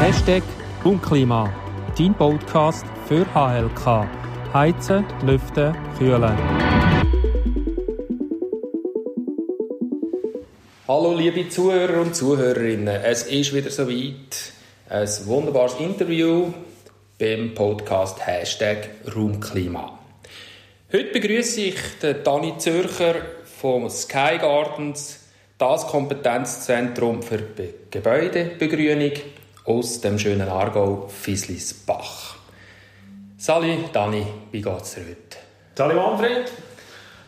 Hashtag Raumklima, dein Podcast für HLK. Heizen, Lüften, Kühlen. Hallo liebe Zuhörer und Zuhörerinnen, es ist wieder soweit. Ein wunderbares Interview beim Podcast Hashtag Raumklima. Heute begrüße ich den Dani Zürcher vom Sky Gardens, das Kompetenzzentrum für Gebäudebegrünung aus dem schönen Aargau Fislisbach. Sali, Dani, wie geht's dir heute? Sali Manfred,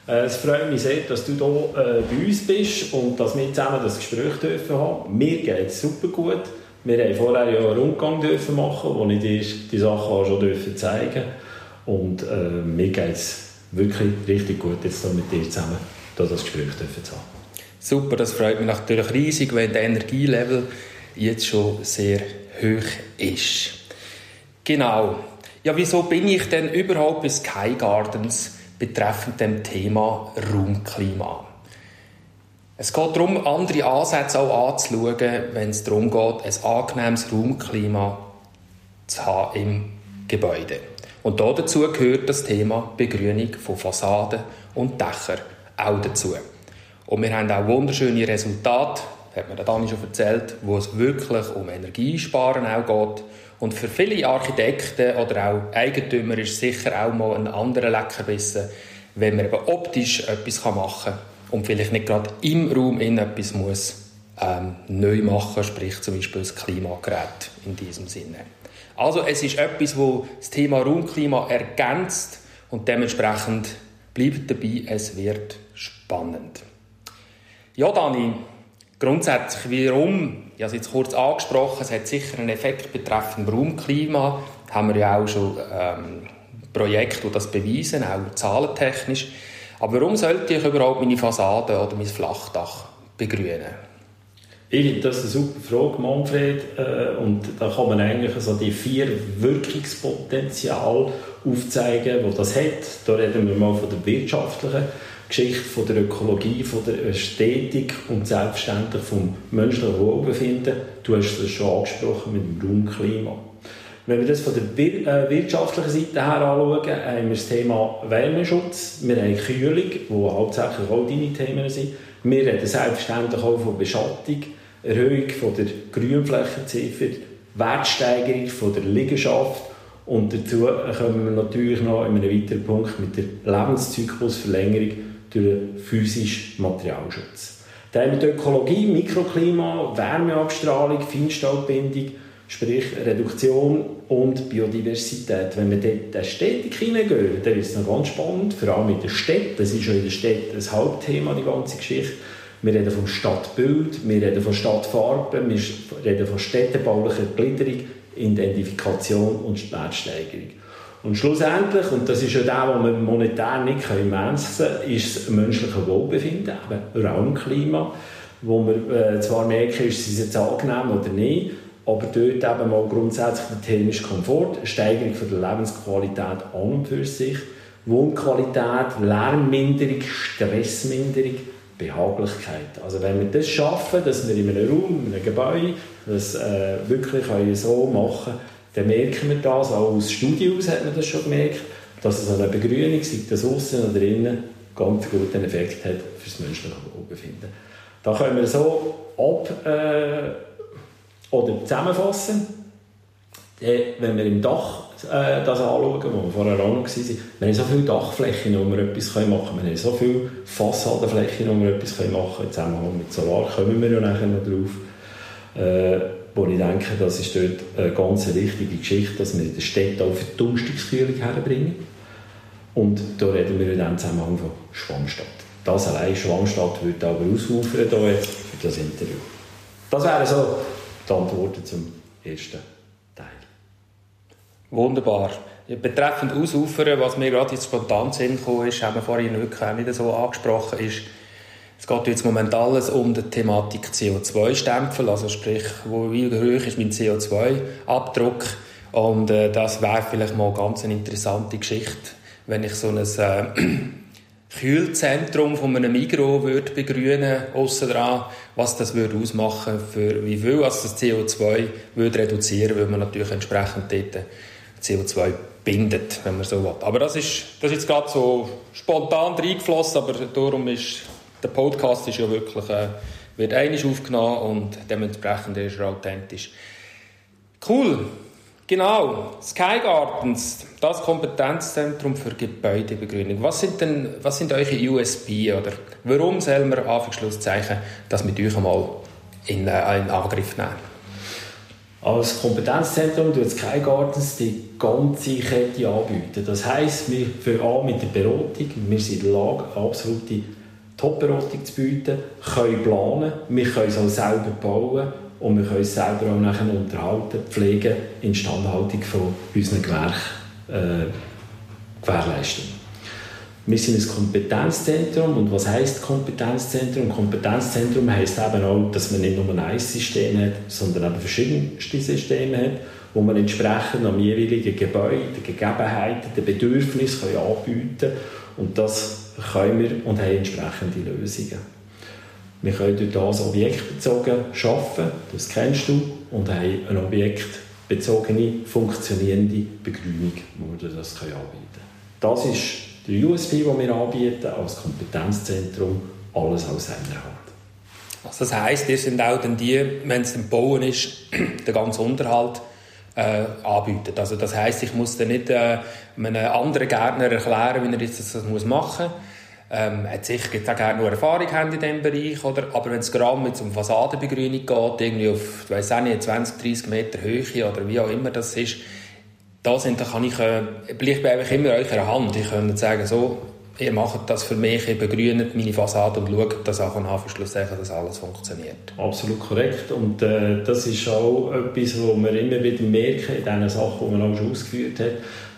äh, es freut mich sehr, dass du hier äh, bei uns bist und dass wir zusammen das Gespräch dürfen haben. Mir geht es super gut. Wir haben vorher ja einen Rundgang dürfen machen, wo ich dir die Sachen auch schon dürfen zeigen und äh, mir geht es wirklich richtig gut, jetzt hier mit dir zusammen das Gespräch dürfen zu haben. Super, das freut mich natürlich riesig, wenn der Energielevel jetzt schon sehr hoch ist. Genau. Ja, wieso bin ich denn überhaupt bei Sky Gardens betreffend dem Thema Raumklima? Es geht darum, andere Ansätze auch anzuschauen, wenn es darum geht, ein angenehmes Raumklima zu haben im Gebäude. Und dazu gehört das Thema Begrünung von Fassaden und Dächern auch dazu. Und wir haben auch wunderschöne Resultate hat mir Dani schon erzählt, wo es wirklich um Energiesparen auch geht. Und für viele Architekten oder auch Eigentümer ist sicher auch mal ein anderer Leckerbissen, wenn man eben optisch etwas machen kann und vielleicht nicht gerade im Raum in etwas muss ähm, neu machen, sprich zum Beispiel das Klimagerät in diesem Sinne. Also es ist etwas, wo das Thema Raumklima ergänzt und dementsprechend bleibt dabei, es wird spannend. Ja, Dani, Grundsätzlich, warum? Ich habe es jetzt kurz angesprochen, es hat sicher einen Effekt betreffend Raumklima. Da haben wir ja auch schon ähm, Projekte, die das beweisen, auch zahlentechnisch. Aber warum sollte ich überhaupt meine Fassade oder mein Flachdach begrünen? Ich finde das eine super Frage, Manfred. Äh, und da kann man eigentlich so die vier Wirkungspotenziale aufzeigen, die das hat. Da reden wir mal von der wirtschaftlichen Geschichte von der Ökologie, von der Ästhetik und selbstverständlich vom menschlichen Wohlbefinden. Du hast es schon angesprochen mit dem Raumklima. Wenn wir das von der äh, wirtschaftlichen Seite her anschauen, haben wir das Thema Wärmeschutz, wir haben Kühlung, wo hauptsächlich auch deine Themen sind. Wir reden selbstverständlich auch von Beschattung, Erhöhung von der Grünflächenziffer, Wertsteigerung von der Liegenschaft und dazu kommen wir natürlich noch in einem weiteren Punkt mit der Lebenszyklusverlängerung durch physischen Materialschutz. Dann haben wir die Ökologie, Mikroklima, Wärmeabstrahlung, Feinstaubbindung, sprich Reduktion und Biodiversität. Wenn wir dort in die Ästhetik hineingehen, dann ist es noch ganz spannend, vor allem in der Stadt. Das ist ja in der Stadt ein Hauptthema, die ganze Geschichte. Wir reden vom Stadtbild, wir reden von Stadtfarben, wir reden von städtebaulicher Gliederung, Identifikation und Wertsteigerung. Und schlussendlich, und das ist ja das, was wir monetär nicht messen können, ist das menschliche Wohlbefinden, eben Raumklima, wo wir äh, zwar merken, ist es jetzt angenehm oder nicht, aber dort eben mal grundsätzlich der technische Komfort, Steigerung von der Lebensqualität an und für sich, Wohnqualität, Lärmminderung, Stressminderung, Behaglichkeit. Also wenn wir das schaffen, dass wir in einem Raum, in einem Gebäude das äh, wirklich so machen können, dann merken wir das, auch aus Studien aus hat man das schon gemerkt, dass es eine Begrünung, sei das außen oder innen, ganz guten Effekt hat für das menschliche Wohlbefinden. Da können wir so ab äh, oder zusammenfassen, äh, wenn wir im Dach äh, das anschauen, wo wir vorher auch noch waren, wir haben so viele Dachflächen, wo wir etwas machen können, wir haben so viele Fassadenflächen, wo wir etwas machen können, im Zusammenhang mit Solar kommen wir ja nachher noch drauf, äh, wo ich denke, das ist dort eine ganz wichtige Geschichte, dass wir in der Stadt auch Verdunstungskühlung herbringen. Und da reden wir in diesem Zusammenhang von Schwammstadt. Das allein Schwammstadt wird aber ausufern hier für das Interview. Das wären so die Antworten zum ersten Teil. Wunderbar. Betreffend Ausufern, was mir gerade jetzt spontan Sinn gekommen ist, haben wir vorhin wirklich auch nicht so angesprochen, ist, es geht jetzt momentan alles um die Thematik CO2-Stempel, also sprich, wo, wie hoch ist mein CO2-Abdruck und äh, das wäre vielleicht mal eine ganz interessante Geschichte, wenn ich so ein äh, Kühlzentrum von einem Migro würde begrünen, aussen dran, was das würde ausmachen für wie viel also das CO2 würde reduzieren, weil man natürlich entsprechend dort CO2 bindet, wenn man so will. Aber das ist, das ist jetzt gerade so spontan reingeflossen, aber darum ist der Podcast ist ja wirklich äh, wird einig aufgenommen und dementsprechend ist er authentisch. Cool. Genau, Sky Gardens, das Kompetenzzentrum für Gebäudebegrünung. Was sind denn, was sind eure USB oder warum sollen wir Anführungszeichen das mit euch einmal in, äh, in Angriff nehmen? Als Kompetenzzentrum tut Sky Gardens die ganze Kette anbieten. Das heisst, wir fangen an mit der Beratung. Wir sind in der Lage, absolute Top-Beratung zu bieten, können planen, wir können es auch selber bauen und wir können es selber auch nachher unterhalten, pflegen, Instandhaltung von unseren Gewerken äh, gewährleisten. Wir sind ein Kompetenzzentrum und was heisst Kompetenzzentrum? Kompetenzzentrum heisst eben auch, dass man nicht nur ein System hat, sondern eben verschiedenste Systeme hat, wo man entsprechend am jeweiligen Gebäude, den Gegebenheiten, den Bedürfnissen anbieten kann und das können wir und haben entsprechende Lösungen. Wir können durch das objektbezogen arbeiten, das kennst du, und haben eine objektbezogene, funktionierende Begrünung, wo wir das anbieten können. Das ist der USP, den wir anbieten als Kompetenzzentrum, alles aus einer Hand. Also das heisst, ihr sind auch dann die, wenn es im Bauen ist, der ganze Unterhalt äh, anbieten. Also das heisst, ich muss dann nicht äh, einem anderen Gärtner erklären, wie er jetzt das muss machen muss, ähm, sicher gibt auch gerne nur Erfahrung haben in diesem Bereich, oder? aber wenn es gerade mit um Fassadenbegrünung geht, irgendwie auf, weiss auch nicht, 20, 30 Meter Höhe oder wie auch immer das ist, da sind, da kann ich, äh, bleibt einfach immer in eurer Hand. Ich könnte sagen, so, ihr macht das für mich, ihr begrünt meine Fassade und schaut, dass auch von Anfang schlussendlich dass alles funktioniert. Absolut korrekt und äh, das ist auch etwas, was wir immer wieder merken in den Sachen, die man auch schon ausgeführt hat,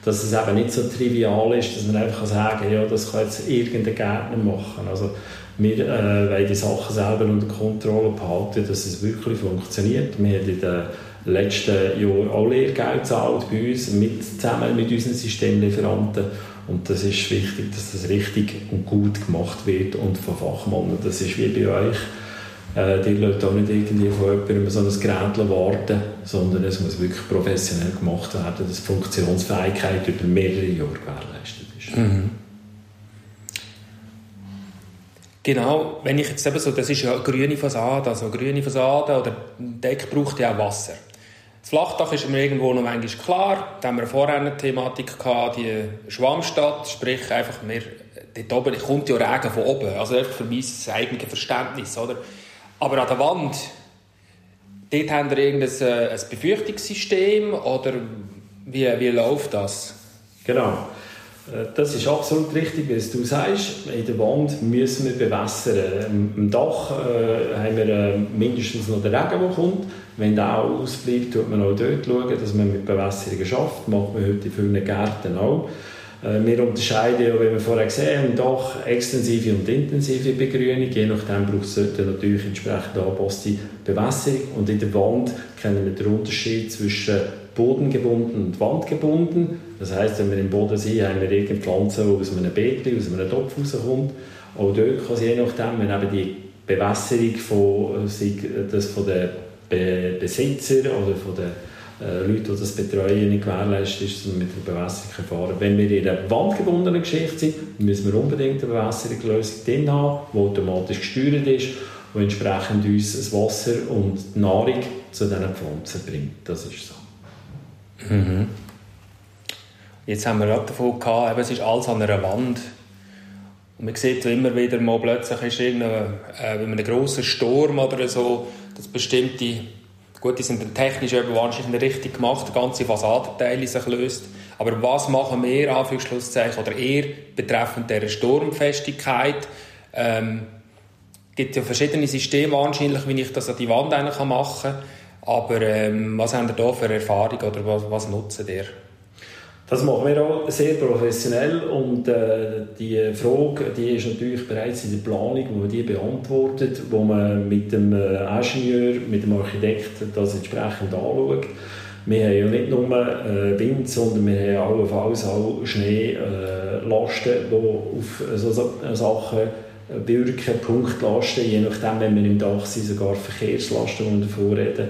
dass es eben nicht so trivial ist, dass man einfach sagen kann, ja, das kann jetzt irgendein Gärtner machen. Also wir äh, wollen die Sachen selber unter Kontrolle behalten, dass es wirklich funktioniert. Wir haben in den letzten Jahren auch Lehrgeld gezahlt bei uns, mit, zusammen mit unseren Systemlieferanten. Und das ist wichtig, dass das richtig und gut gemacht wird und von Fachmännern. Das ist wie bei euch äh, die lassen auch nicht irgendwie von jemandem so ein Gerät warten, sondern es muss wirklich professionell gemacht werden, dass die Funktionsfähigkeit über mehrere Jahre gewährleistet ist. Mhm. Genau, wenn ich jetzt eben so, das ist ja grüne Fassade, also grüne Fassade oder Deck braucht ja auch Wasser. Das Flachdach ist mir irgendwo noch manchmal klar. Da haben wir vorher eine Thematik gehabt, die Schwammstadt, sprich einfach mehr, dort oben kommt ja Regen von oben. Also für mein eigenes Verständnis, oder? Aber an der Wand, dort haben wir irgendein äh, ein Befürchtungssystem oder wie, wie läuft das? Genau. Äh, das ist absolut richtig, wie du sagst. In der Wand müssen wir bewässern. Im Dach äh, haben wir äh, mindestens noch den Regen, der kommt. Wenn der auch ausbleibt, tut man auch dort schauen, dass man mit Bewässerungen schafft. Das macht man heute in vielen Gärten auch. Äh, wir unterscheiden wie wir vorher gesehen haben, doch extensive und intensive Begrünung. Je nachdem braucht es natürlich entsprechend angepasste Bewässerung. Und in der Wand kennen wir den Unterschied zwischen bodengebunden und wandgebunden. Das heißt, wenn wir im Boden sind, haben wir irgendeine Pflanze, die aus einem Beet, aus einem Topf rauskommt. Auch dort kann es je nachdem, wenn eben die Bewässerung von, sei das von den Besitzern oder von den äh, Leute, die das betreuen, nicht gewährleistet ist, sondern mit der Bewässerung fahren. Wenn wir in einer wandgebundenen Geschichte sind, müssen wir unbedingt eine Bewässerungslösung drin haben, die automatisch gesteuert ist und entsprechend uns das Wasser und die Nahrung zu diesen Pflanzen bringt. Das ist so. Mhm. Jetzt haben wir gerade davon gehabt, es ist alles an einer Wand. Und man sieht immer wieder mal plötzlich ist irgendein, äh, ein grosser Sturm oder so, dass bestimmte Gut, die sind dann technisch eben wahrscheinlich richtig gemacht, ganze Fassadenteile sich löst. Aber was machen wir, Anführungszeichen, oder ihr, betreffend dieser Sturmfestigkeit? Ähm, gibt ja verschiedene Systeme wahrscheinlich, wie ich das an die Wand machen kann. Aber ähm, was haben ihr da für Erfahrung oder was, was nutzen ihr? Das machen wir auch sehr professionell und äh, die Frage, die ist natürlich bereits in der Planung, wo man die beantwortet, wo man mit dem äh, Ingenieur, mit dem Architekt das entsprechend anschaut. Wir haben ja nicht nur äh, Wind, sondern wir haben allenfalls auch Schneelasten, äh, die auf so, Sachen wirken, Punktlasten, je nachdem, wenn wir im Dach sind, sogar Verkehrslasten, die wir davor reden.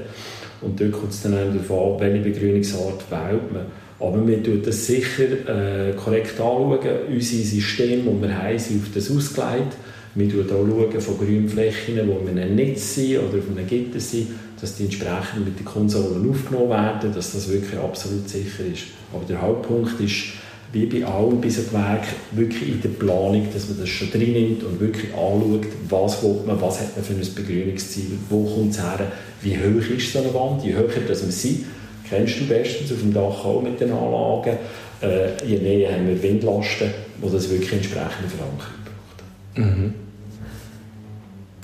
Und dort kommt es dann auch darauf an, welche Begrünungsart wählt man. Aber wir schauen das sicher äh, korrekt anschauen. Unsere Systeme, die wir haben, sind auf das ausgelegt. Wir schauen auch schauen von Grünflächen, die wir in einem Netz sind oder auf einem Gitter sind, dass die entsprechend mit den Konsolen aufgenommen werden, dass das wirklich absolut sicher ist. Aber der Hauptpunkt ist, wie bei allem bei so Gewerk, wirklich in der Planung, dass man das schon drin nimmt und wirklich anschaut, was will man, was hat man für ein Begrünungsziel, wo kommt es her, wie hoch ist so eine Wand, je höher dass wir sind, kennst du bestens auf dem Dach auch mit den Anlagen, äh, je näher haben wir Windlasten, wo das wirklich entsprechende Verankerung braucht. Mhm.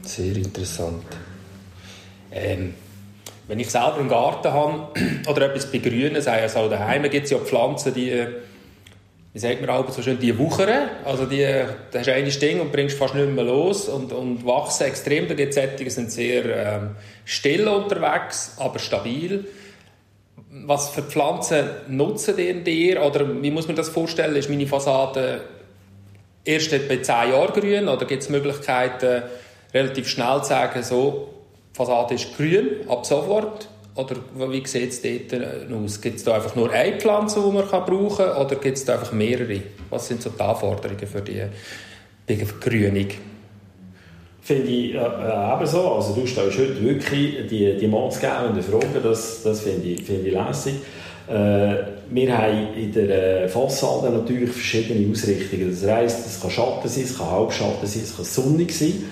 Sehr interessant. Ähm, wenn ich selber einen Garten habe oder etwas begrünen, sei es auch daheim, gibt es ja Pflanzen, die wie sagt man auch so schön, die wuchern. Also die, da hast du ein Ding und bringst fast nicht mehr los und, und wachsen extrem. Da gibt es sind sehr ähm, still unterwegs, aber stabil. Was für Pflanzen nutzen in dir? Oder wie muss man das vorstellen? Ist meine Fassade erst bei 10 Jahren grün? Oder gibt es Möglichkeiten, relativ schnell zu sagen, so, die Fassade ist grün, ab sofort? Oder wie sieht es dort aus? Gibt es da einfach nur eine Pflanze, die man brauchen kann? Oder gibt es da einfach mehrere? Was sind so die Anforderungen für die Begrünung? Finde ich äh, äh, so. Also du stellst heute wirklich die, die maßgebenden Fragen, das, das finde ich, find ich lässig. Äh, wir haben in der Fassade natürlich verschiedene Ausrichtungen. Das heisst, es kann Schatten sein, es kann Halbschatten sein, es kann sonnig sein.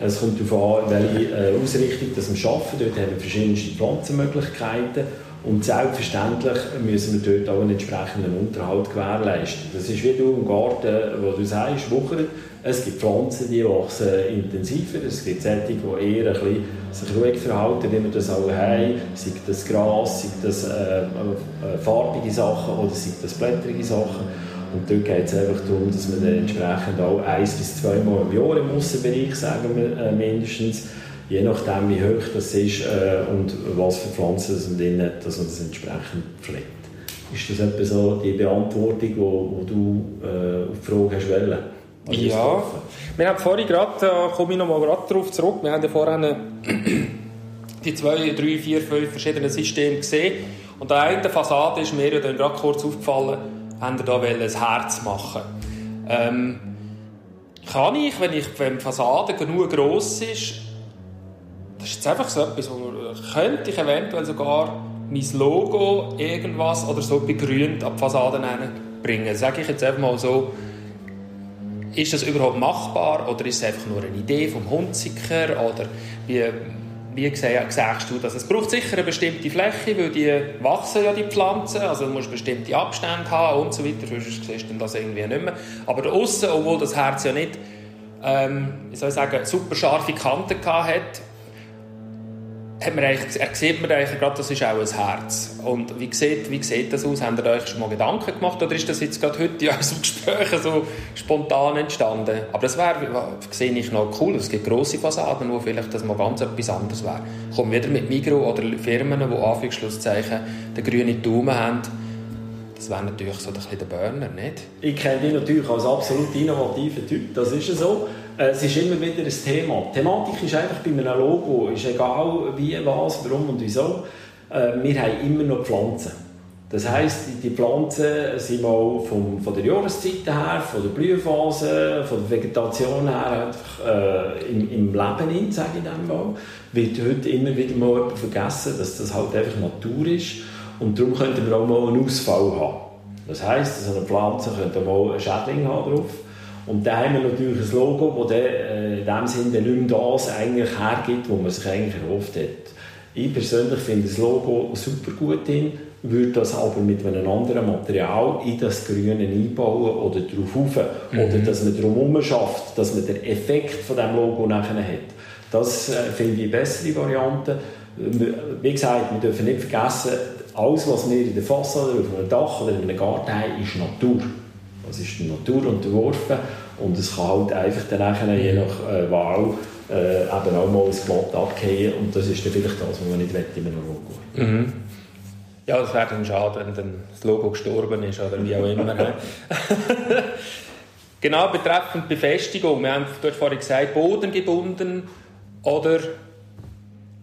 Es kommt darauf an, welche äh, Ausrichtung wir arbeiten. Dort haben wir verschiedenste Pflanzenmöglichkeiten. Und selbstverständlich müssen wir dort auch einen entsprechenden Unterhalt gewährleisten. Das ist wie du im Garten, wo du sagst, wuchert. Es gibt Pflanzen, die wachsen intensiver. Es gibt solche, die eher ein bisschen sich ruhig verhalten, wie wir das auch haben. Sei das Gras, sei das äh, äh, farbige Sachen oder sei das blättrige Sachen. Und dort geht es einfach darum, dass man entsprechend auch ein bis zweimal im Jahr im Aussenbereich, sagen wir äh, mindestens, je nachdem wie hoch das ist äh, und was für Pflanzen man drin hat, dass man das entsprechend pflegt. Ist das etwa so die Beantwortung, die wo, wo du äh, auf die Frage hast wollen? Also ja, wir haben vorhin gerade, da komme ich noch mal gerade darauf zurück, wir haben ja vorhin die zwei, drei, vier, fünf verschiedenen Systeme gesehen. Und an einer Fassade ist mir ja dann gerade kurz aufgefallen, haben wir da ein Herz machen. Ähm, kann ich, wenn, ich, wenn die Fassade genug gross ist, das ist einfach so etwas, wo könnte ich eventuell sogar mein Logo irgendwas oder so begrünt an die Fassade bringen. Sage ich jetzt einfach mal so, ist das überhaupt machbar oder ist es einfach nur eine Idee vom Hunziker oder wie, wie sagst du das? Es braucht sicher eine bestimmte Fläche, weil die wachsen ja die Pflanzen, also du musst bestimmte Abstände haben und so weiter, sonst siehst du das irgendwie nicht mehr. Aber da aussen, obwohl das Herz ja nicht, ähm, wie soll sagen, super scharfe Kanten hat, hat man eigentlich, sieht man eigentlich gerade, das ist auch ein Herz. Und wie sieht, wie sieht das aus? Habt ihr euch schon mal Gedanken gemacht oder ist das jetzt gerade heute in unserem Gespräch so spontan entstanden? Aber das wäre, sehe ich noch cool. Es gibt grosse Fassaden, wo vielleicht das mal ganz etwas anderes wäre. Kommen wieder mit Migro oder Firmen, die Anführungsschlusszeichen den grünen Daumen haben. Das wäre natürlich so ein bisschen der Burner, nicht? Ich kenne dich natürlich als absolut innovativer Typ, das ist so. Äh, es ist immer wieder ein Thema. Die Thematik ist einfach bei einem Logo, ist egal wie, was, warum und wieso. Äh, wir haben immer noch Pflanzen. Das heisst, die Pflanzen sind mal vom, von der Jahreszeit her, von der Blühphase, von der Vegetation her einfach, äh, im, im Leben in, sage ich dann mal, wird heute immer wieder mal vergessen, dass das halt einfach Natur ist und darum könnten wir auch mal einen Ausfall haben. Das heisst, so eine Pflanze könnte mal einen Schädling haben drauf und dann haben wir natürlich ein Logo, das äh, in dem Sinne nicht mehr das eigentlich hergibt, was man sich eigentlich erhofft hat. Ich persönlich finde das Logo super gut in, würde das aber mit einem anderen Material in das Grüne einbauen oder darauf rauf. Mhm. Oder dass man darum schafft, dass man den Effekt von dem Logo nachher hat. Das äh, finde ich eine bessere Variante. Wie gesagt, wir dürfen nicht vergessen, alles, was wir in der Fassade, auf einem Dach oder in einem Garten haben, ist Natur. Das ist der Natur unterworfen und es kann halt einfach dann nachher, je nach äh, Wahl äh, eben auch mal ein Blatt abgehen und das ist dann vielleicht das, was man nicht will in einem Logo. Mhm. Ja, das wäre dann schade, wenn dann das Logo gestorben ist oder wie auch immer. genau, betreffend Befestigung. Wir haben, hast vorhin gesagt, bodengebunden oder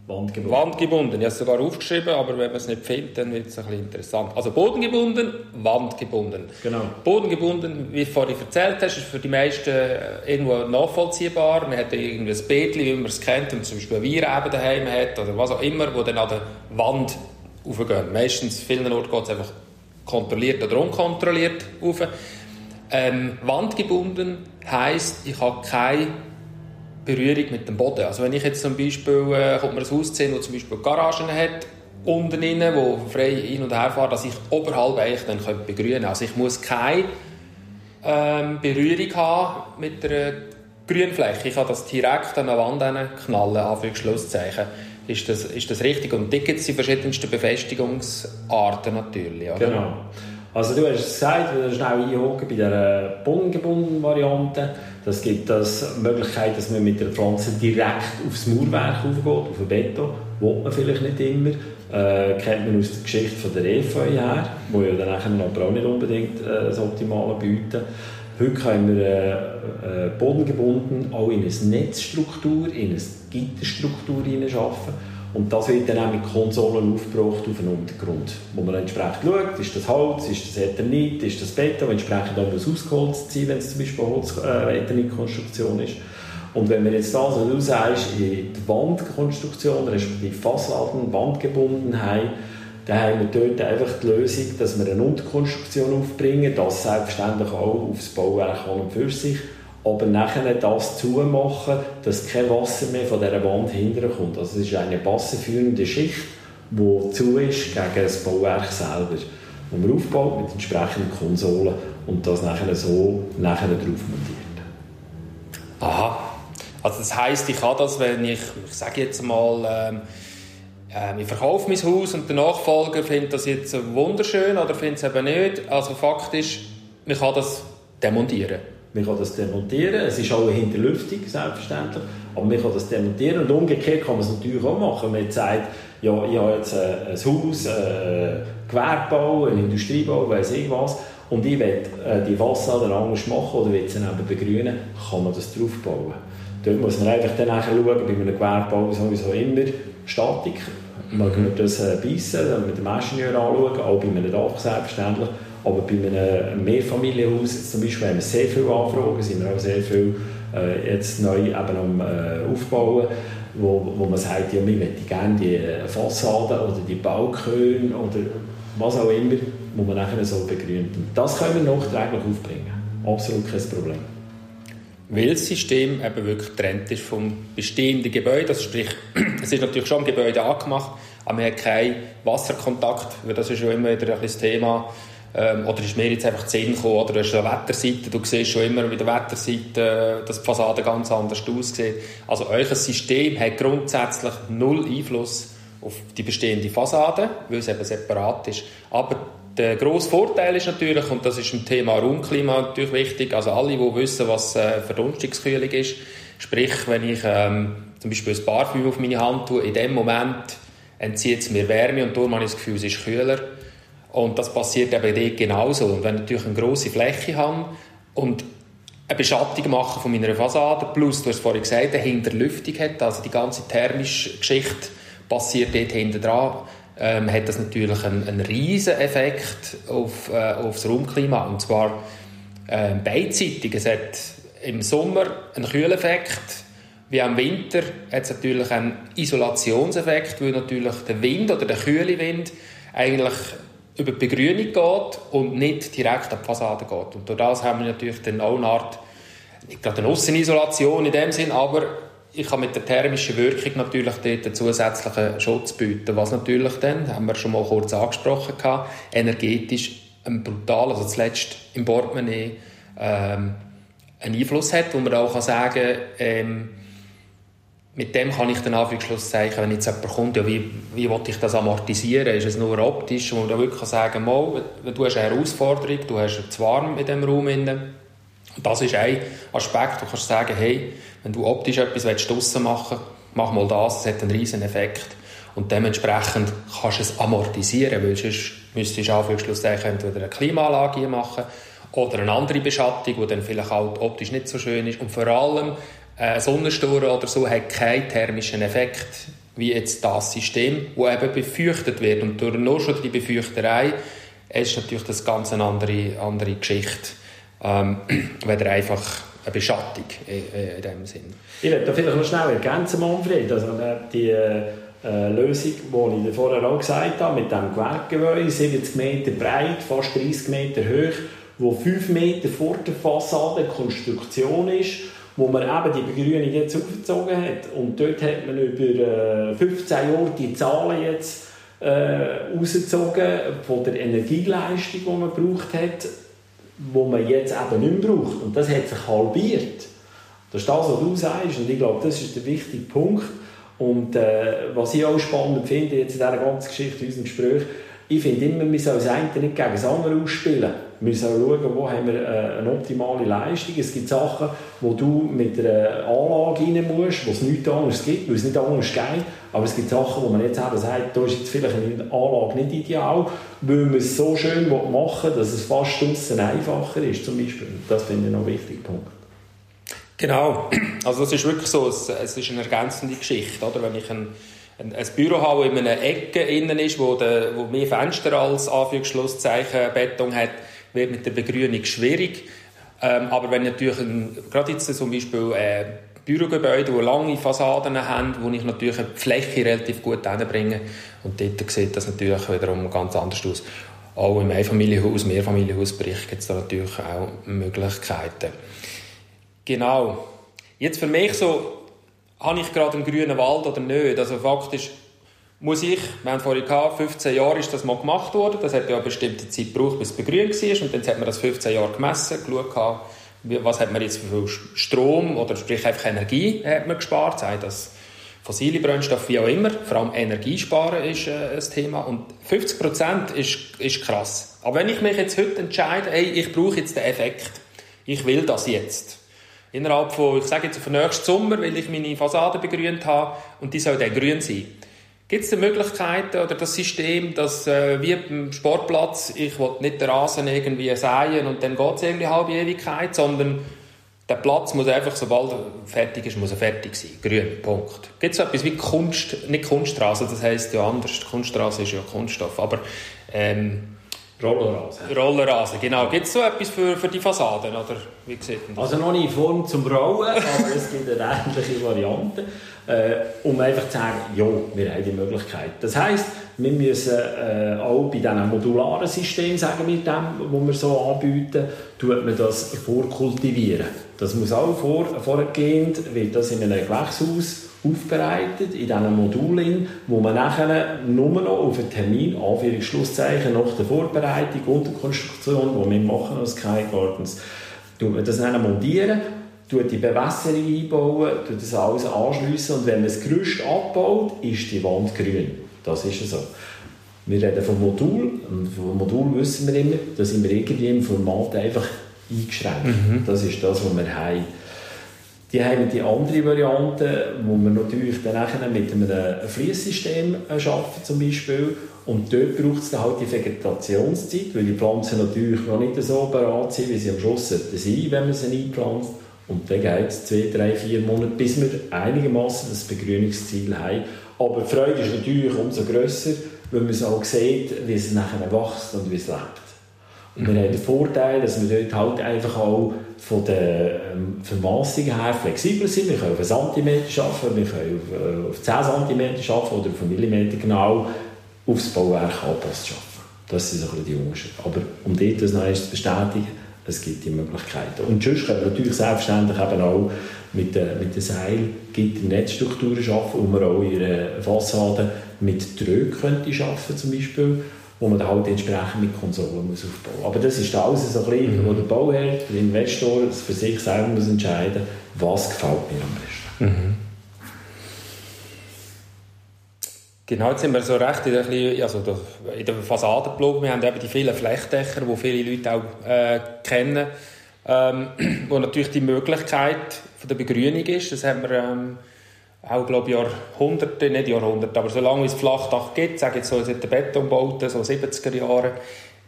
Wandgebunden. Wandgebunden. Ich habe es sogar aufgeschrieben, aber wenn man es nicht findet, dann wird es ein bisschen interessant. Also bodengebunden, wandgebunden. Genau. Bodengebunden, wie vorhin erzählt hast, ist für die meisten äh, irgendwo nachvollziehbar. Man hat irgendwie ein Beetli, wie man es kennt, man zum Beispiel eine Weinrebe daheim hat oder was auch immer, wo dann an der Wand aufgehen. Meistens, vielen Orten geht es einfach kontrolliert oder unkontrolliert auf. Ähm, wandgebunden heisst, ich habe keine Berührung mit dem Boden. Also wenn ich jetzt zum Beispiel, äh, kommt mir ein Haus sehen, das zum Beispiel Garagen hat, unten rein, wo frei hin und her fahren, dass ich oberhalb eigentlich dann könnte begrünen Also ich muss keine ähm, Berührung haben mit der Grünfläche. Ich kann das direkt an der Wand knallen, Anführungszeichen. Ist das, ist das richtig? Und da gibt es die verschiedensten Befestigungsarten natürlich, oder? Genau. Also du hast es gesagt, wir schnell einhocken bei der bodengebundenen Variante. Das gibt das Möglichkeit, dass man mit der Pflanze direkt aufs Mauerwerk aufgeht, auf den Beton. Will man vielleicht nicht immer. Äh, kennt man aus der Geschichte von der Efeu her, wo ja dann aber auch nicht unbedingt äh, das Optimale bieten. Heute können wir äh, äh, bodengebunden auch in eine Netzstruktur, in eine Gitterstruktur arbeiten und das wird dann auch mit Konsolen aufgebracht auf einen Untergrund, wo man entsprechend schaut, ist das Holz, ist das Eternit, ist das Beton, entsprechend auch ausgeholzt sein, wenn es zum Beispiel Holz, äh, Eternit-Konstruktion ist. Und wenn man jetzt das, was du sagst, in die Wandkonstruktion, respektive Fassaden, Wandgebundenheit, dann haben wir dort einfach die Lösung, dass wir eine Unterkonstruktion aufbringen, das selbstverständlich auch aufs Bauwerk an und für sich aber nachher das zumachen, dass kein Wasser mehr von dieser Wand hinterkommt. Also es ist eine wasserführende Schicht, die zu ist gegen das Bauwerk selber, wo man aufbaut mit entsprechenden Konsolen und das nachher so nachher drauf montiert. Aha. Also das heisst, ich habe das, wenn ich, ich sage jetzt mal, ähm, äh, ich verkaufe mein Haus und der Nachfolger findet das jetzt wunderschön oder findet es eben nicht. Also faktisch, man kann das demontieren. Man kann das demontieren. Es ist auch eine Hinterlüftung, selbstverständlich. Aber man kann das demontieren. Und umgekehrt kann man es natürlich auch machen. Man sagt, ja, ich habe jetzt ein, Haus, ein Gewerbebau, einen Industriebau, weiß ich was. Und ich will äh, die Fassade anders machen oder will sie eben begrünen, kann man das draufbauen. Dort muss man einfach dann schauen, bei einem Gewerbebau sowieso immer Statik. Man kann das äh, beißen, mit dem Ingenieur anschauen, auch bei einem Dach selbstverständlich. Aber bei einem Mehrfamilienhaus zum Beispiel haben wir sehr viele Anfragen, sind wir auch sehr viel äh, jetzt neu eben am äh, Aufbauen, wo, wo man sagt, ja, wir möchten gerne die Fassaden oder die Balkone oder was auch immer, wo man nachher so begrünt. Das können wir nachträglich aufbringen. Absolut kein Problem. Weil das System eben wirklich getrennt ist vom bestehenden Gebäude. Also sprich, es ist natürlich schon am Gebäude angemacht, aber man hat keinen Wasserkontakt, weil das ist schon immer wieder ein Thema ähm, oder ist mir jetzt einfach zu Sinn gekommen, oder du hast eine Wetterseite, du siehst schon immer mit der Wetterseite, dass die Fassade ganz anders aussieht. Also euer System hat grundsätzlich null Einfluss auf die bestehende Fassade, weil es eben separat ist. Aber der grosse Vorteil ist natürlich, und das ist im Thema Raumklima natürlich wichtig, also alle, die wissen, was äh, Verdunstungskühlung ist, sprich, wenn ich ähm, zum Beispiel ein Parfüm auf meine Hand tue, in dem Moment entzieht es mir Wärme und darum habe ich das Gefühl, es ist kühler. Und das passiert eben dort genauso. Und wenn ich natürlich eine grosse Fläche habe und eine Beschattung mache von meiner Fassade, plus, du hast vorhin gesagt, eine Hinterlüftung hat, also die ganze thermische Geschichte passiert dort hinten dran, ähm, hat das natürlich einen, einen riesen Effekt auf, äh, auf das Raumklima. Und zwar äh, beidseitig. Es hat im Sommer einen Kühleffekt, wie am Winter hat es natürlich einen Isolationseffekt, weil natürlich der Wind oder der kühle Wind eigentlich über die Begrünung geht und nicht direkt an die Fassade geht. Und durch das haben wir natürlich dann auch eine Art, nicht gerade eine Aussenisolation in dem Sinn, aber ich kann mit der thermischen Wirkung natürlich dort einen zusätzlichen Schutz bieten, was natürlich dann, haben wir schon mal kurz angesprochen, gehabt, energetisch brutal, also zuletzt im Portemonnaie, ähm, einen Einfluss hat, wo man auch sagen kann, ähm, mit dem kann ich dann Anführungszeichen, wenn jetzt jemand kommt, ja, wie, wie will ich das amortisieren? Ist es nur optisch? Wo man da wirklich sagen kann, du hast eine Herausforderung, du hast zu warm in diesem Raum. Und das ist ein Aspekt, du kannst sagen, hey, wenn du optisch etwas draussen machen willst, mach mal das, das hat einen riesen Effekt. Und dementsprechend kannst du es amortisieren, weil sonst müsstest du Anführungszeichen entweder eine Klimaanlage machen oder eine andere Beschattung, die dann vielleicht auch optisch nicht so schön ist. Und vor allem ein Sonnensturm oder so hat keinen thermischen Effekt wie jetzt das System, wo eben befürchtet wird. Und durch nur schon die Befürchterei ist natürlich das ganz eine andere, andere Geschichte, ähm, weder einfach eine Beschattung in, in dem Sinn. Ich werde da vielleicht noch schnell ergänzen, Manfred. Also die äh, Lösung, die ich vorher auch gesagt habe, mit dem Gewerkgebäude, 70 Meter breit, fast 30 Meter hoch, wo 5 Meter vor der Fassade Konstruktion ist, wo man eben die Begrünung jetzt aufgezogen hat. Und dort hat man über äh, 15 Jahre die Zahlen jetzt äh, rausgezogen von der Energieleistung, die man gebraucht hat, wo man jetzt eben nicht mehr braucht. Und das hat sich halbiert. Das ist das, was du sagst. Und ich glaube, das ist der wichtige Punkt. Und äh, was ich auch spannend finde, jetzt in dieser ganzen Geschichte, in unserem Gespräch, ich finde immer, wir sollen das eine nicht gegen das andere ausspielen. Wir sollen schauen, wo haben wir äh, eine optimale Leistung. Es gibt Sachen, wo du mit einer Anlage rein musst, wo es nichts anderes gibt, weil es nicht anders geht. Aber es gibt Sachen, wo man jetzt eben sagt, da ist jetzt vielleicht eine Anlage nicht ideal, weil man es so schön machen will, dass es fast draussen einfacher ist, zum Beispiel. Das finde ich noch ein wichtiger Punkt. Genau, also das ist wirklich so, es, ist eine ergänzende Geschichte, oder? Wenn ich ein, ein, ein Büro habe, das in einer Ecke innen ist, wo, der, wo mehr Fenster als Anführungsschlusszeichen Beton hat, wird mit der Begrünung schwierig. Ähm, aber wenn natürlich, ein, gerade jetzt zum Beispiel äh, Bürogebäude, die lange Fassaden haben, wo ich natürlich eine Fläche relativ gut hinbringe und dort sieht das natürlich wiederum ganz anders aus. Auch im Einfamilienhaus, Mehrfamilienhausbereich gibt es da natürlich auch Möglichkeiten. Genau. Jetzt für mich so, habe ich gerade einen grünen Wald oder nicht? Also faktisch muss ich, wir haben vorhin gehabt, 15 Jahre ist das mal gemacht worden, das hat ja eine bestimmte Zeit gebraucht, bis es begrünt war und dann hat man das 15 Jahre gemessen, geschaut, was hat man jetzt für viel Strom oder sprich einfach Energie hat man gespart, sei das fossile Brennstoffe, wie auch immer, vor allem Energiesparen ist äh, ein Thema. Und 50 Prozent ist, ist krass. Aber wenn ich mich jetzt heute entscheide, hey, ich brauche jetzt den Effekt, ich will das jetzt, Innerhalb von, ich sage jetzt, für nächsten Sommer, weil ich meine Fassade begrünt habe und die soll dann grün sein. Gibt es die Möglichkeit oder das System, dass äh, wie beim Sportplatz, ich will nicht den Rasen irgendwie säen und dann geht es irgendwie halbe Ewigkeit, sondern der Platz muss einfach, sobald er fertig ist, muss er fertig sein. Grün, Punkt. Gibt es so etwas wie Kunst, nicht Kunstrasen, das heisst ja anders, Kunstrasen ist ja Kunststoff, aber ähm, Rollerrasen. Rollerrasen, genau. Gibt es so etwas für, für die Fassaden, oder wie sieht das? Also noch nicht in Form zum Rollen, aber es gibt eine ähnliche Variante, äh, um einfach zu sagen, ja, wir haben die Möglichkeit. Das heisst, wir müssen äh, auch bei diesen modularen Systemen, sagen wir dem, wo wir so anbieten, tut man das vorkultivieren. Das muss auch vor, vorgehend, wird das in einem Gewächshaus aufbereitet in diesen Modulen, wo man nachher nur noch auf einen Termin, Anführungsschlusszeichen, nach der Vorbereitung und der Konstruktion, die wir machen als Sky Gardens, tut man das dann montieren, tut die Bewässerung einbauen, tut das alles anschliessen und wenn man das Gerüst abbaut, ist die Wand grün. Das ist so. Wir reden vom Modul und vom Modul wissen wir immer, da sind wir irgendwie im Format einfach eingeschränkt. Mhm. Das ist das, was wir haben. Die haben die andere Variante, wo wir natürlich dann mit einem Fließsystem arbeiten zum Beispiel. Und dort braucht es dann halt die Vegetationszeit, weil die Pflanzen natürlich noch nicht so bereit sind, wie sie am Schluss sein sollten, wenn man sie einpflanzt. Und dann geht es zwei, drei, vier Monate, bis wir einigermaßen das Begrünungsziel haben. Aber die Freude ist natürlich umso grösser, wenn man es auch sieht, wie es nachher wächst und wie es lebt. Und wir haben den Vorteil, dass wir dort halt einfach auch von der ähm, Vermassung her flexibel sind. Wir können auf einen Zentimeter arbeiten, wir können auf, äh, auf 10 cm arbeiten oder auf einen Millimeter genau aufs Bauwerk arbeiten. Das sind ein bisschen die Unterschiede. Aber um dort das noch zu bestätigen, es gibt die Möglichkeiten. Und sonst können wir natürlich selbstverständlich eben auch mit den, mit den Seil Netzstrukturen arbeiten, wo man auch ihre Fassade mit Trögen könnte arbeiten zum Beispiel wo man dann halt entsprechend mit Konsolen muss aufbauen muss. Aber das ist alles so ein bisschen, mhm. wo der Bauherr, der Investor für sich selber muss entscheiden was gefällt mir am besten. Mhm. Genau, jetzt sind wir so recht in der, also in der Fassadenblock. Wir haben eben die vielen Flechdächer, die viele Leute auch äh, kennen, ähm, wo natürlich die Möglichkeit von der Begrünung ist. Das haben wir ähm, auch, glaube ich, Jahrhunderte, nicht Jahrhunderte, aber so lange es Flachdach gibt, sage jetzt so seit den Betonbauten, so 70er Jahre,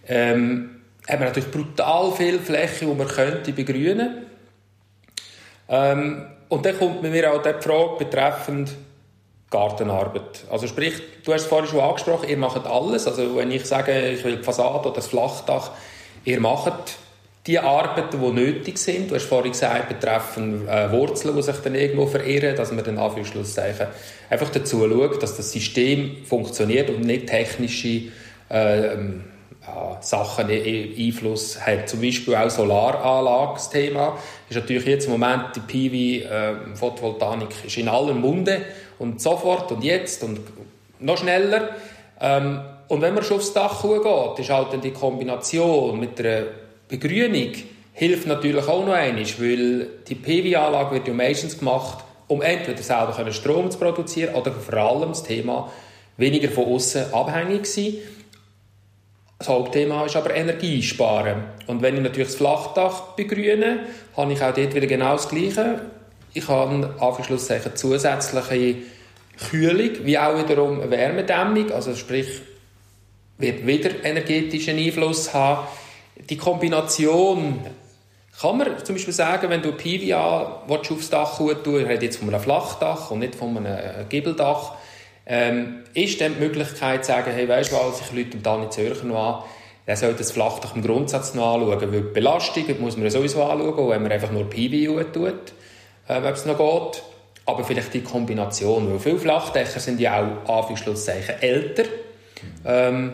ähm, haben wir natürlich brutal viel Fläche, die man könnte begrünen. Ähm, und dann kommt mir auch die Frage betreffend Gartenarbeit. Also sprich, du hast es vorhin schon angesprochen, ihr macht alles. Also wenn ich sage, ich will die Fassade oder das Flachdach, ihr macht die Arbeiten, die nötig sind. Du hast vorhin gesagt, betreffend äh, Wurzeln, die sich dann irgendwo verirren, dass man dann Anführungszeichen einfach dazu schaut, dass das System funktioniert und nicht technische äh, ja, Sachen Einfluss hat. Zum Beispiel auch Solaranlagsthema ist natürlich jetzt im Moment die PV äh, Photovoltaik ist in allen Munde und sofort und jetzt und noch schneller. Ähm, und wenn man schon aufs Dach geht, ist halt dann die Kombination mit der Begrünung hilft natürlich auch noch einmal, weil die PV-Anlage wird ja meistens gemacht, um entweder selber Strom zu produzieren oder vor allem das Thema weniger von außen abhängig zu sein. Das Hauptthema ist aber Energiesparen. Und wenn ich natürlich das Flachdach begrüne, habe ich auch dort wieder genau das Gleiche. Ich habe Anführungszeichen zusätzliche Kühlung, wie auch wiederum Wärmedämmung, also sprich, wird wieder energetischen Einfluss haben. Die Kombination kann man zum Beispiel sagen, wenn du PVA aufs Dach tun ich rede jetzt von einem Flachdach und nicht von einem Gibbeldach, ähm, ist dann die Möglichkeit zu sagen, hey, weißt du was, ich rufe Dani Zürcher noch an, der sollte das Flachdach im Grundsatz noch anschauen, weil die Belastung muss man sowieso anschauen, wenn man einfach nur PVA tut, äh, ob es noch geht. Aber vielleicht die Kombination, weil viele Flachdächer sind ja auch Anführungszeichen älter. Ähm,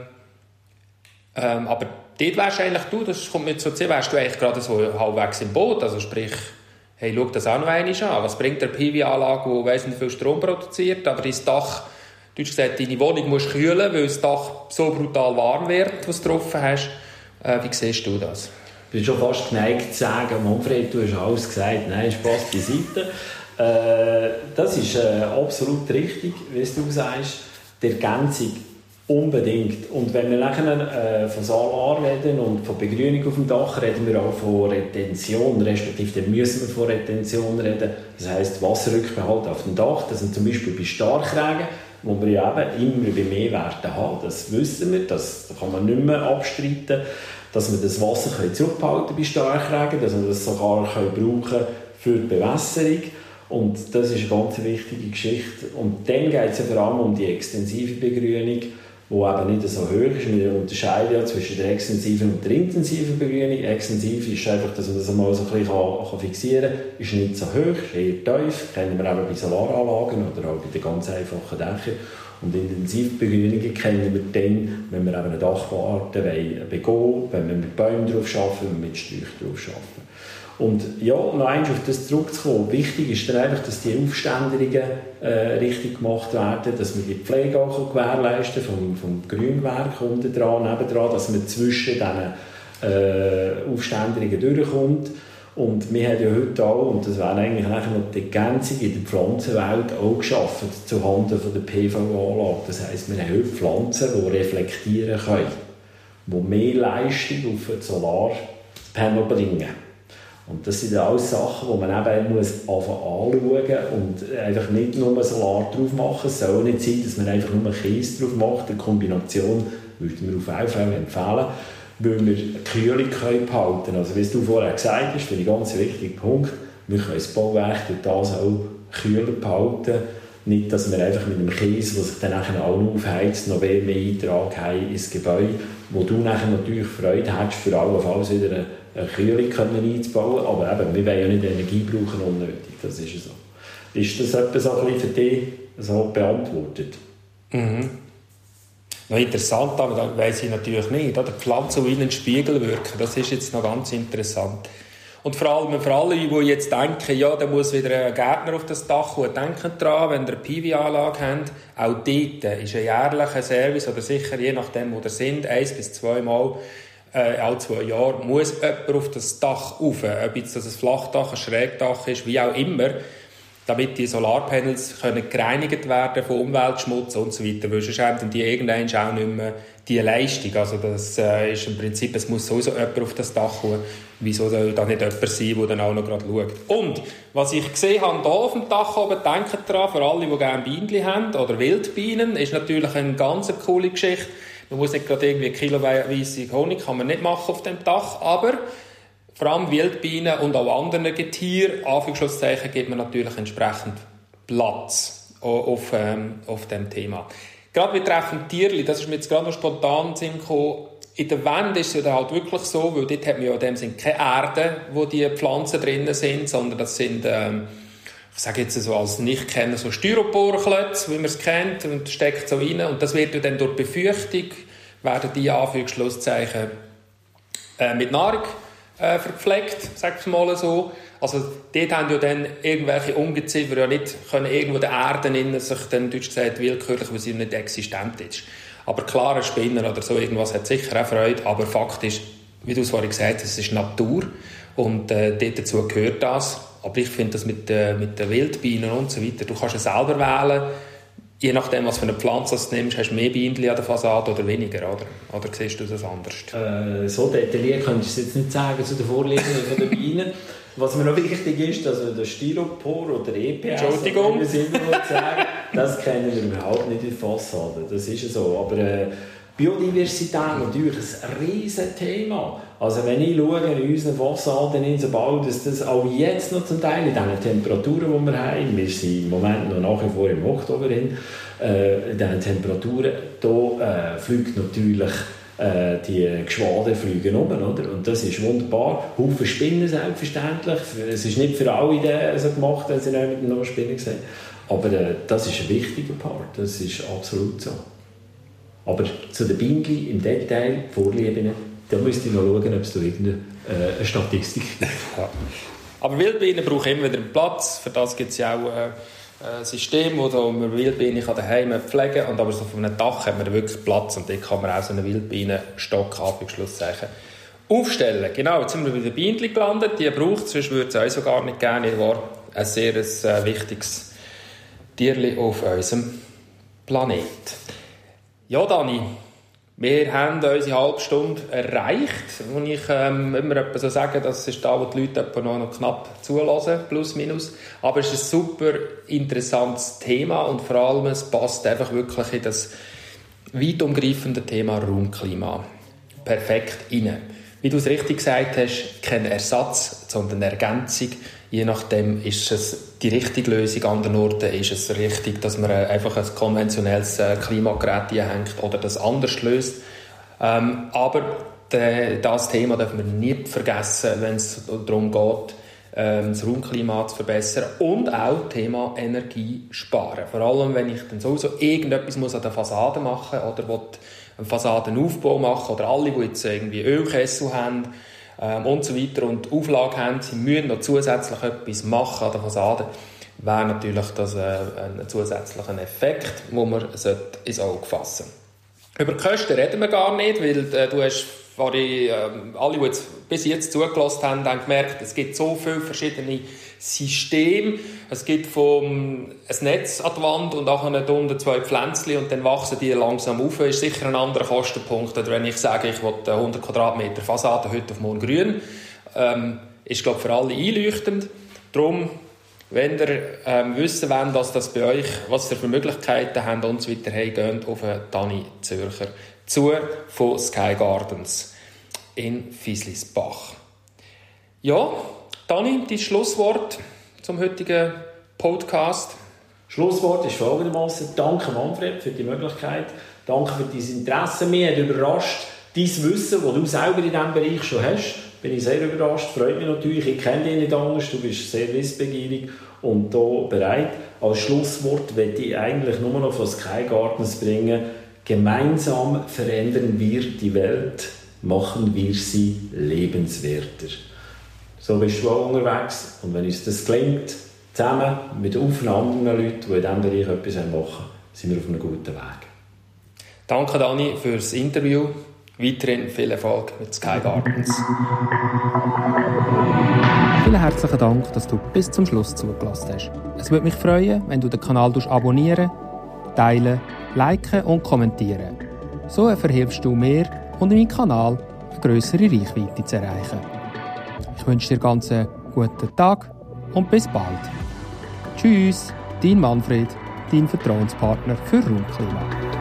ähm, aber dort wärst du eigentlich du, das kommt mir zu sehen, wärst du eigentlich gerade so halbwegs im Boot, also sprich, hey, schau das auch noch einmal an, was bringt der PV-Anlage, die wesentlich viel Strom produziert, aber dein Dach Deutsch gesagt, deine Wohnung musst kühlen, weil das Dach so brutal warm wird, was du drauf hast. Äh, wie siehst du das? Bin schon fast geneigt zu sagen, Manfred, du hast alles gesagt. Nein, Spaß beiseite. Äh, das ist äh, absolut richtig, wie du sagst. Die Ergänzung unbedingt. Und wenn wir nachher äh, von Solar reden und von Begrünung auf dem Dach, reden wir auch von Retention, respektive dann müssen wir von Retention reden. Das heisst Wasserrückbehalt auf dem Dach. Das sind zum Beispiel bei Starkregen wo wir ja eben immer bei Mehrwerten haben. Das wissen wir, das kann man nicht mehr abstreiten, dass wir das Wasser zurückhalten bei Starkregen, dass wir das sogar können brauchen für die Bewässerung. Und das ist eine ganz wichtige Geschichte. Und dann geht es ja vor allem um die extensive Begrünung die eben nicht so hoch ist. Wir unterscheiden ja zwischen der extensiven und der intensiven Begrünung. Extensiv ist einfach, dass man das einmal so ein bisschen kann, fixieren kann, ist nicht so hoch, eher tief. kennen wir eben bei Solaranlagen oder auch bei den ganz einfachen Dächern. Und Intensivbegrünungen kennen wir dann, wenn wir eben eine Dachwarte begehen wollen, wenn wir mit Bäumen drauf arbeiten, wenn wir mit Sträuchern drauf arbeiten. Und ja, noch eins auf das zurückzukommen. Wichtig ist dann einfach, dass die Aufständerungen äh, richtig gemacht werden, dass man die Pflege auch gewährleisten vom, vom Grünwerk unten dran, nebendran, dass man zwischen diesen äh, Aufständerungen durchkommt. Und wir haben ja heute auch, und das wäre eigentlich noch die Ergänzung in der Pflanzenwelt auch geschaffen, zuhanden von der PV-Anlage. Das heisst, wir haben heute Pflanzen, die reflektieren können, die mehr Leistung auf das Solarpanel bringen. Und das sind alles Sachen, die man eben muss anschauen und einfach nicht nur Solar drauf machen. Es soll nicht sein, dass man einfach nur Kies drauf macht. Eine Kombination würde mir auf jeden Fall empfehlen, weil wir die Kühlung behalten können. Also wie du vorher gesagt hast, finde ich ganz wichtiger Punkt, wir können das Bauwerk durch das auch kühler behalten. Nicht, dass wir einfach mit einem Kies, der sich dann nachher auch noch aufheizt, noch mehr Eintrag haben ins Gebäude, wo du nachher natürlich Freude hättest, für allenfalls wieder eine eine Kühlung können einzubauen aber eben, wir wollen ja nicht Energie brauchen unnötig, das ist so. Ist das etwas für dich so beantwortet? Mhm. Noch interessant, aber das weiss ich natürlich nicht. Oder? Pflanzen, die in einen Spiegel wirken, das ist jetzt noch ganz interessant. Und vor allem für alle, die jetzt denken, ja, da muss wieder ein Gärtner auf das Dach kommen, denken daran, wenn ihr PV-Anlage habt, auch dort ist ein jährlicher Service, oder sicher je nachdem, wo ihr sind, eins bis zweimal äh, alle zwei Jahre, muss jemand auf das Dach rauf. Ob jetzt das ein Flachdach, ein Schrägdach ist, wie auch immer. Damit die Solarpanels können gereinigt werden von Umweltschmutz und so weiter. Weil sonst haben die irgendwann auch nicht mehr die Leistung. Also das äh, ist im Prinzip, es muss sowieso jemand auf das Dach kommen. Wieso soll da nicht jemand sein, der dann auch noch gerade schaut? Und, was ich gesehen habe hier auf dem Dach oben, denkt daran, für alle, die gerne Bienen haben oder Wildbienen, ist natürlich eine ganz coole Geschichte. Man muss nicht gerade irgendwie kiloweise Honig kann man nicht machen auf dem Dach, aber vor allem Wildbienen und auch anderen Getieren, Anführungszeichen, gibt man natürlich entsprechend Platz auf, ähm, auf dem Thema. Gerade betreffend Tierli, das ist mir jetzt gerade noch spontan gekommen, in der Wand ist es ja halt wirklich so, weil dort hat man ja in dem Sinne keine Erde, wo die Pflanzen drinnen sind, sondern das sind, ähm, ich sage jetzt so als Nicht-Kenner, so Styroporklötze, wie man es kennt, und steckt so rein. Und das wird ja dann durch Befeuchtung, werden die Anführungsschlusszeichen äh, mit Nahrung äh, verpflegt, sagt es mal so. Also dort haben ja dann irgendwelche Ungeziefer ja nicht können irgendwo der Erde in sich dann deutsch gesagt willkürlich, weil sie nicht existent ist. Aber klar, Spinner oder so irgendwas hat sicher auch Freude, aber Fakt ist, wie du es vorhin gesagt hast, es ist Natur und äh, dort dazu gehört das. Aber ich finde das mit, äh, mit den Wildbienen und so weiter, du kannst es selber wählen, je nachdem, was für eine Pflanze du nimmst, hast du mehr Bienen an der Fassade oder weniger, oder? Oder siehst du das anders? Äh, so detailliert könntest du es jetzt nicht sagen zu den Vorlieben der Bienen. Was mir noch wichtig ist, also der Styropor oder EPS, Entschuldigung. sagen, das kennen wir überhaupt nicht in der Fassade. Das ist so. Aber äh, Biodiversität natürlich ein riesen Thema. Also wenn ich schaue in unseren Fassaden in so bald, dass das auch jetzt noch zum Teil in diesen Temperaturen, die wir haben, wir sind im Moment noch nach wie vor im Oktober hin, äh, in diesen Temperaturen, da äh, fliegt natürlich äh, die Geschwader fliegen um, oder? Und das ist wunderbar. Haufen Spinnen selbstverständlich. Es ist nicht für alle so gemacht, wenn sie nicht mit einer Spinne sehen. Aber äh, das ist ein wichtiger Part. Das ist absolut so. Aber zu den Bienen im Detail, Vorlieben, da müsste ich noch schauen, ob es da irgendeine äh, Statistik gibt. Ja. Aber Wildbienen brauchen immer wieder Platz. Für das gibt es ja auch äh, ein System, wo man Wildbienen daheim pflegen kann. Aber so von einem Dach hat man wirklich Platz und dort kann man auch so einen Wildbienenstock Schlusszeichen aufstellen. Genau, jetzt sind wir bei den Bienen gelandet. Die braucht es, sonst würde es uns gar nicht gerne. Die war ein sehr äh, wichtiges Tierli auf unserem Planet. Ja, Dani, wir haben unsere halbe Stunde erreicht. Und ich ähm, immer so sagen, das ist da, wo die Leute noch knapp zulassen, plus minus. Aber es ist ein super interessantes Thema und vor allem es passt einfach wirklich in das weit umgreifende Thema Raumklima perfekt rein. Wie du es richtig gesagt hast, kein Ersatz, sondern Ergänzung je nachdem ist es die richtige Lösung. An anderen Orten ist es richtig, dass man einfach ein konventionelles äh, Klimagerät hängt oder das anders löst. Ähm, aber das Thema dürfen wir nicht vergessen, wenn es darum geht, ähm, das Raumklima zu verbessern und auch Thema Energie sparen. Vor allem, wenn ich dann sowieso irgendetwas muss an der Fassade machen oder einen Fassadenaufbau machen oder alle, die jetzt irgendwie Ölkessel haben, ähm, und so weiter. Und Auflage haben, sie müssen noch zusätzlich etwas machen an der Fassade, wäre natürlich das äh, ein zusätzlicher Effekt, den man ins Auge fassen. Über die Kosten reden wir gar nicht, weil äh, du hast vorhin, äh, alle, die bis jetzt zugelassen haben, haben gemerkt, es gibt so viele verschiedene System. Es gibt vom ein Netz an die Wand und nachher unten zwei Pflänzchen und dann wachsen die langsam auf. Das ist sicher ein anderer Kostenpunkt, oder wenn ich sage, ich will 100 Quadratmeter Fassade heute auf morgen grün, ähm, ist glaube für alle einleuchtend. Darum, wenn ihr ähm, wissen wollt, was das bei euch, was ihr für Möglichkeiten habt und so weiter, hey, geht auf Dani Zürcher zu von Sky Gardens in Fieslisbach. Ja, Dani, dein Schlusswort zum heutigen Podcast. Schlusswort ist folgendermaßen: Danke, Manfred, für die Möglichkeit. Danke für dein Interesse. Mich hat überrascht, dein Wissen, das du selber in diesem Bereich schon hast. Bin ich sehr überrascht. Freut mich natürlich. Ich kenne dich nicht anders. Du bist sehr wissbegierig und da bereit. Als Schlusswort möchte ich eigentlich nur noch von Sky Gardens bringen. Gemeinsam verändern wir die Welt, machen wir sie lebenswerter. So bist du auch unterwegs. Und wenn uns das gelingt, zusammen mit anderen Leuten, die in diesem Bereich etwas machen, sind wir auf einem guten Weg. Danke, Dani, für das Interview. Weiterhin viel Erfolg mit Sky Gardens. Vielen herzlichen Dank, dass du bis zum Schluss zugelassen hast. Es würde mich freuen, wenn du den Kanal abonnieren, teilen, liken und kommentieren. So verhilfst du mir und meinem Kanal eine größere Reichweite zu erreichen. Ich wünsche dir ganz einen guten Tag und bis bald. Tschüss, dein Manfred, dein Vertrauenspartner für Raumklima.